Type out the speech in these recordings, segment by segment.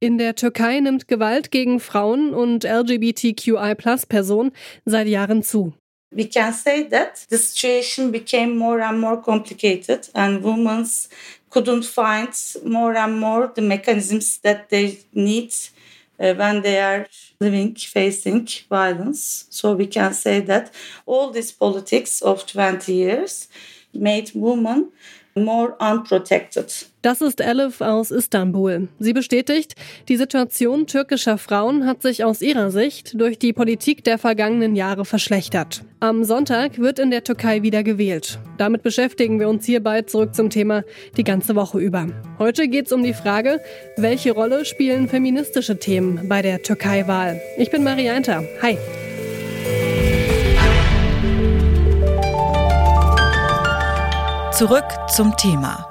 In der Türkei nimmt Gewalt gegen Frauen und LGBTQI-Personen seit Jahren zu. We can say that the situation became more and more complicated and women couldn't find more and more the mechanisms that they need uh, when they are living facing violence. So we can say that all this politics of 20 years made women more unprotected. Das ist Elif aus Istanbul. Sie bestätigt, die Situation türkischer Frauen hat sich aus ihrer Sicht durch die Politik der vergangenen Jahre verschlechtert. Am Sonntag wird in der Türkei wieder gewählt. Damit beschäftigen wir uns hierbei zurück zum Thema die ganze Woche über. Heute geht es um die Frage, welche Rolle spielen feministische Themen bei der Türkei-Wahl? Ich bin Marianta. Hi. Zurück zum Thema.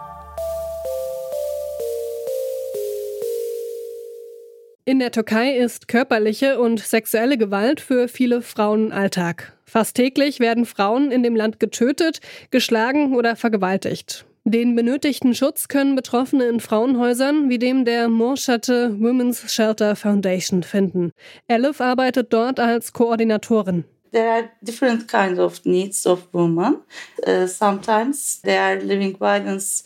In der Türkei ist körperliche und sexuelle Gewalt für viele Frauen Alltag. Fast täglich werden Frauen in dem Land getötet, geschlagen oder vergewaltigt. Den benötigten Schutz können Betroffene in Frauenhäusern wie dem der Morschatte Women's Shelter Foundation finden. Elif arbeitet dort als Koordinatorin. There are different kinds of needs of women. Uh, sometimes they are living violence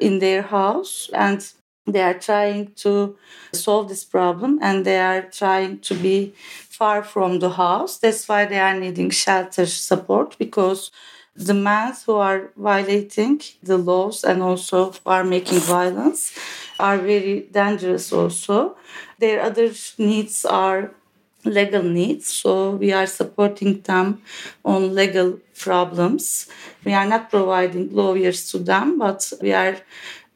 in their house and they are trying to solve this problem and they are trying to be far from the house. That's why they are needing shelter support because the men who are violating the laws and also are making violence are very dangerous also. Their other needs are legal needs. So we are supporting them on legal problems. We are not providing lawyers to them, but we are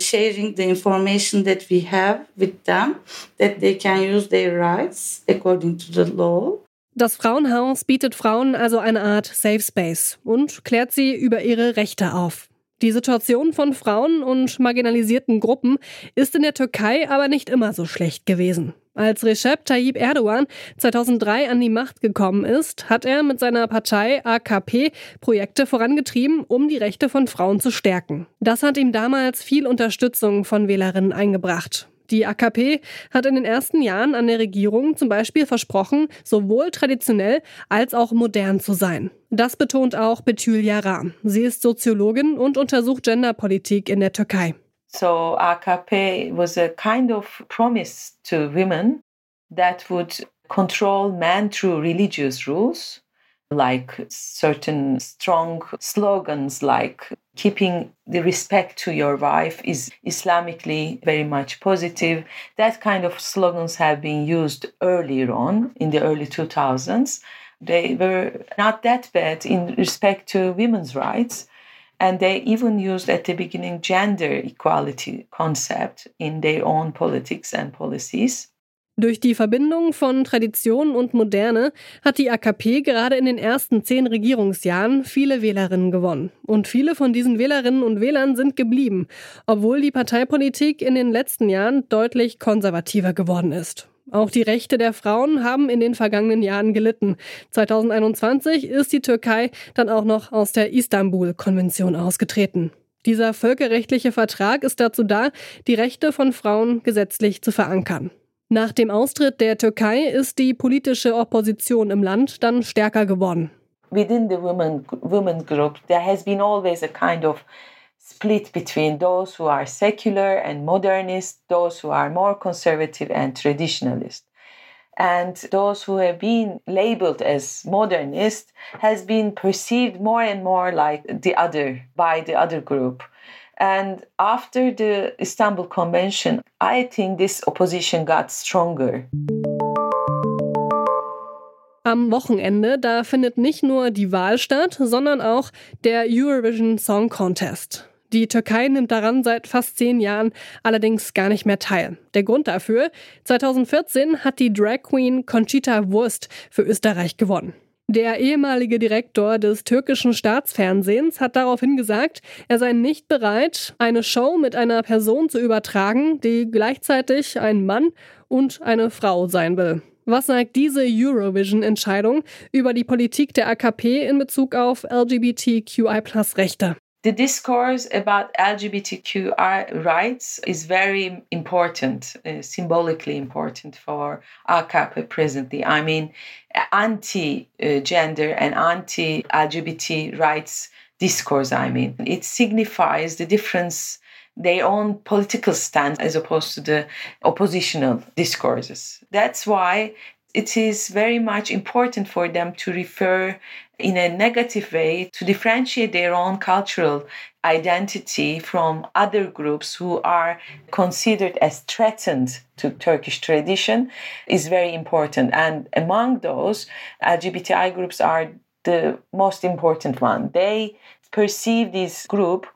sharing the information that we have with them that they can use their rights according to the law. Das Frauenhaus bietet Frauen also eine Art Safe Space und klärt sie über ihre Rechte auf. Die Situation von Frauen und marginalisierten Gruppen ist in der Türkei aber nicht immer so schlecht gewesen. Als Recep Tayyip Erdogan 2003 an die Macht gekommen ist, hat er mit seiner Partei AKP Projekte vorangetrieben, um die Rechte von Frauen zu stärken. Das hat ihm damals viel Unterstützung von Wählerinnen eingebracht. Die AKP hat in den ersten Jahren an der Regierung zum Beispiel versprochen, sowohl traditionell als auch modern zu sein. Das betont auch Betül Yara. Sie ist Soziologin und untersucht Genderpolitik in der Türkei. So AKP was a kind of promise to women that would control men through religious rules like certain strong slogans like keeping the respect to your wife is islamically very much positive. That kind of slogans have been used earlier on in the early 2000s they were not that bad in respect to women's rights and they even used at the beginning gender equality concept in their own politics and policies Durch die Verbindung von Tradition und Moderne hat die AKP gerade in den ersten zehn Regierungsjahren viele Wählerinnen gewonnen. Und viele von diesen Wählerinnen und Wählern sind geblieben, obwohl die Parteipolitik in den letzten Jahren deutlich konservativer geworden ist. Auch die Rechte der Frauen haben in den vergangenen Jahren gelitten. 2021 ist die Türkei dann auch noch aus der Istanbul-Konvention ausgetreten. Dieser völkerrechtliche Vertrag ist dazu da, die Rechte von Frauen gesetzlich zu verankern. Nach dem Austritt der Türkei ist die politische Opposition im Land dann stärker geworden. Within the women, women group, there has been always a kind of split between those who are secular and modernist, those who are more conservative and traditionalist. And those who have been labeled as modernist has been perceived more and more like the other by the other group. And after the Istanbul Convention, I think this opposition got stronger. Am Wochenende, da findet nicht nur die Wahl statt, sondern auch der Eurovision Song Contest. Die Türkei nimmt daran seit fast zehn Jahren allerdings gar nicht mehr teil. Der Grund dafür? 2014 hat die Drag Queen Conchita Wurst für Österreich gewonnen. Der ehemalige Direktor des türkischen Staatsfernsehens hat daraufhin gesagt, er sei nicht bereit, eine Show mit einer Person zu übertragen, die gleichzeitig ein Mann und eine Frau sein will. Was sagt diese Eurovision-Entscheidung über die Politik der AKP in Bezug auf LGBTQI-Rechte? The discourse about LGBTQI rights is very important, uh, symbolically important for AKP presently. I mean, anti gender and anti LGBT rights discourse, I mean, it signifies the difference their own political stance as opposed to the oppositional discourses. That's why it is very much important for them to refer in a negative way to differentiate their own cultural identity from other groups who are considered as threatened to Turkish tradition is very important. And among those, LGBTI groups are the most important one. They perceive this group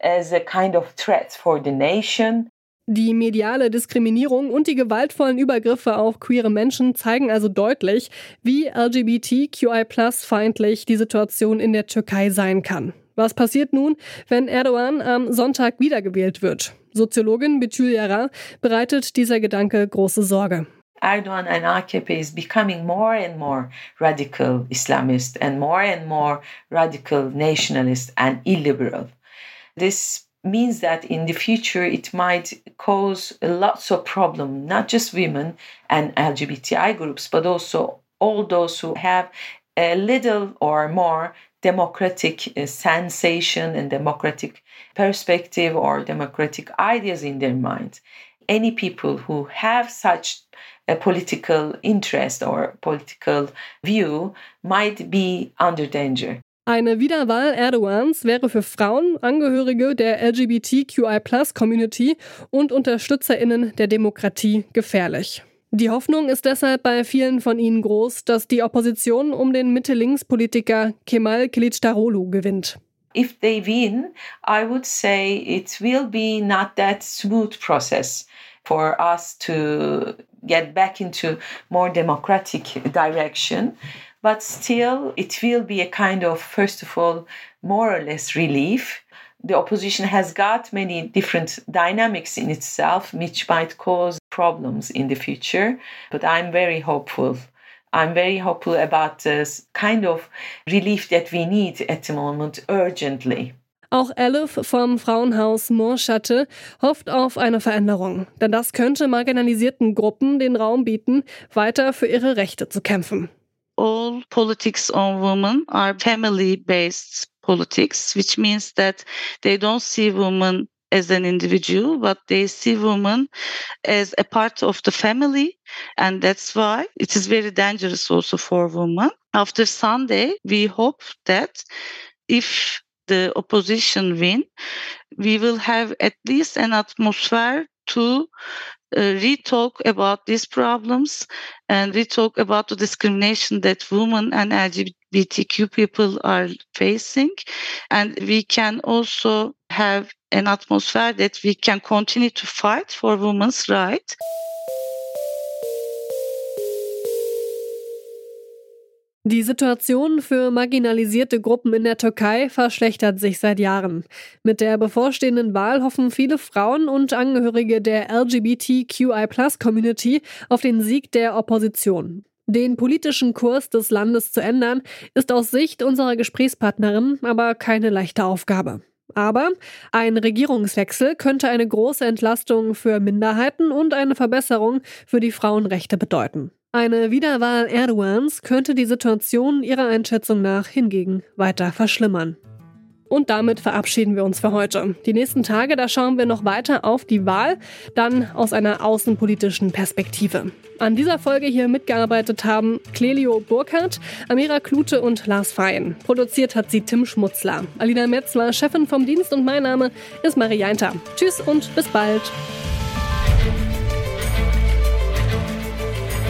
as a kind of threat for the nation. Die mediale Diskriminierung und die gewaltvollen Übergriffe auf queere Menschen zeigen also deutlich, wie LGBTQI-feindlich die Situation in der Türkei sein kann. Was passiert nun, wenn Erdogan am Sonntag wiedergewählt wird? Soziologin Betül Yara bereitet dieser Gedanke große Sorge. Erdogan and AKP is becoming more and more radical Islamist and more and more radical nationalist and illiberal. This means that in the future it might cause lots of problem, not just women and LGBTI groups, but also all those who have a little or more democratic uh, sensation and democratic perspective or democratic ideas in their mind. Any people who have such a political interest or political view might be under danger. Eine Wiederwahl Erdogans wäre für Frauen, Angehörige der LGBTQI-Plus-Community und UnterstützerInnen der Demokratie gefährlich. Die Hoffnung ist deshalb bei vielen von ihnen groß, dass die Opposition um den Mitte-Links-Politiker Kemal Kılıçdaroğlu gewinnt. If they win, I would say it will be not that smooth process for us to get back into more democratic direction. But still it will be a kind of first of all more or less relief. The opposition has got many different dynamics in itself which might cause problems in the future. But i'm very hopeful. I'm very hopeful about this kind of relief that we need at the moment urgently. Auch Elif vom Frauenhaus Moorschatte hofft auf eine Veränderung, denn das könnte marginalisierten Gruppen den Raum bieten, weiter für ihre Rechte zu kämpfen. All politics on women are family based politics, which means that they don't see women as an individual, but they see women as a part of the family. And that's why it is very dangerous also for women. After Sunday, we hope that if the opposition win, we will have at least an atmosphere to Uh, re-talk about these problems and we talk about the discrimination that women and LGBTQ people are facing. And we can also have an atmosphere that we can continue to fight for women's rights. Die Situation für marginalisierte Gruppen in der Türkei verschlechtert sich seit Jahren. Mit der bevorstehenden Wahl hoffen viele Frauen und Angehörige der LGBTQI-Plus-Community auf den Sieg der Opposition. Den politischen Kurs des Landes zu ändern, ist aus Sicht unserer Gesprächspartnerin aber keine leichte Aufgabe. Aber ein Regierungswechsel könnte eine große Entlastung für Minderheiten und eine Verbesserung für die Frauenrechte bedeuten. Eine Wiederwahl Erdogans könnte die Situation ihrer Einschätzung nach hingegen weiter verschlimmern. Und damit verabschieden wir uns für heute. Die nächsten Tage, da schauen wir noch weiter auf die Wahl, dann aus einer außenpolitischen Perspektive. An dieser Folge hier mitgearbeitet haben Clelio Burkhardt, Amira Klute und Lars Fein. Produziert hat sie Tim Schmutzler. Alina Metz war Chefin vom Dienst und mein Name ist Marie Jainter. Tschüss und bis bald.